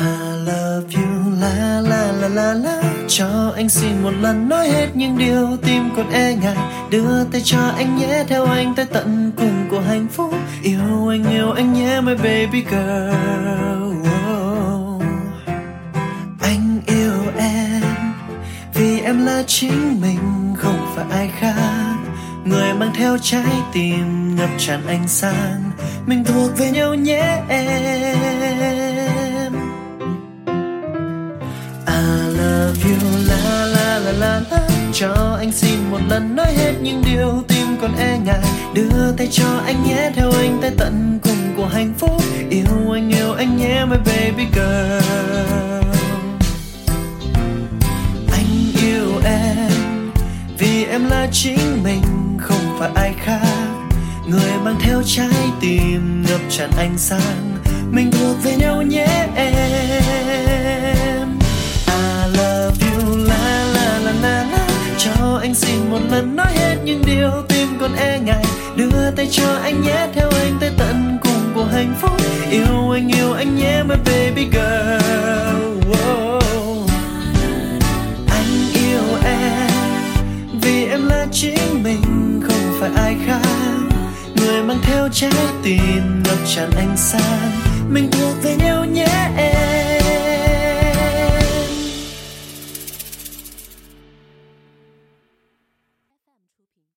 I love you, la la la la la. Cho anh xin một lần nói hết những điều tim còn e ngại. Đưa tay cho anh nhé, theo anh tới tận cùng của hạnh phúc. Yêu anh yêu anh nhé, my baby girl. Oh. Anh yêu em vì em là chính mình, không phải ai khác. Người mang theo trái tim ngập tràn ánh sáng. Mình thuộc về nhau nhé em. Love you, la la la la la. Cho anh xin một lần nói hết những điều tim còn e ngại. Đưa tay cho anh nhé, theo anh tới tận cùng của hạnh phúc. Yêu anh yêu anh nhé, my baby girl. Anh yêu em vì em là chính mình, không phải ai khác. Người mang theo trái tim ngập tràn ánh sáng. Mình thuộc về nhau nhé, em. Một lần nói hết những điều tim còn e ngại. Đưa tay cho anh nhé, theo anh tới tận cùng của hạnh phúc. Yêu anh yêu anh nhé, my baby girl. Whoa. Anh yêu em vì em là chính mình, không phải ai khác. Người mang theo trái tim ngập tràn ánh sáng. Mình thuộc về nhau. nhé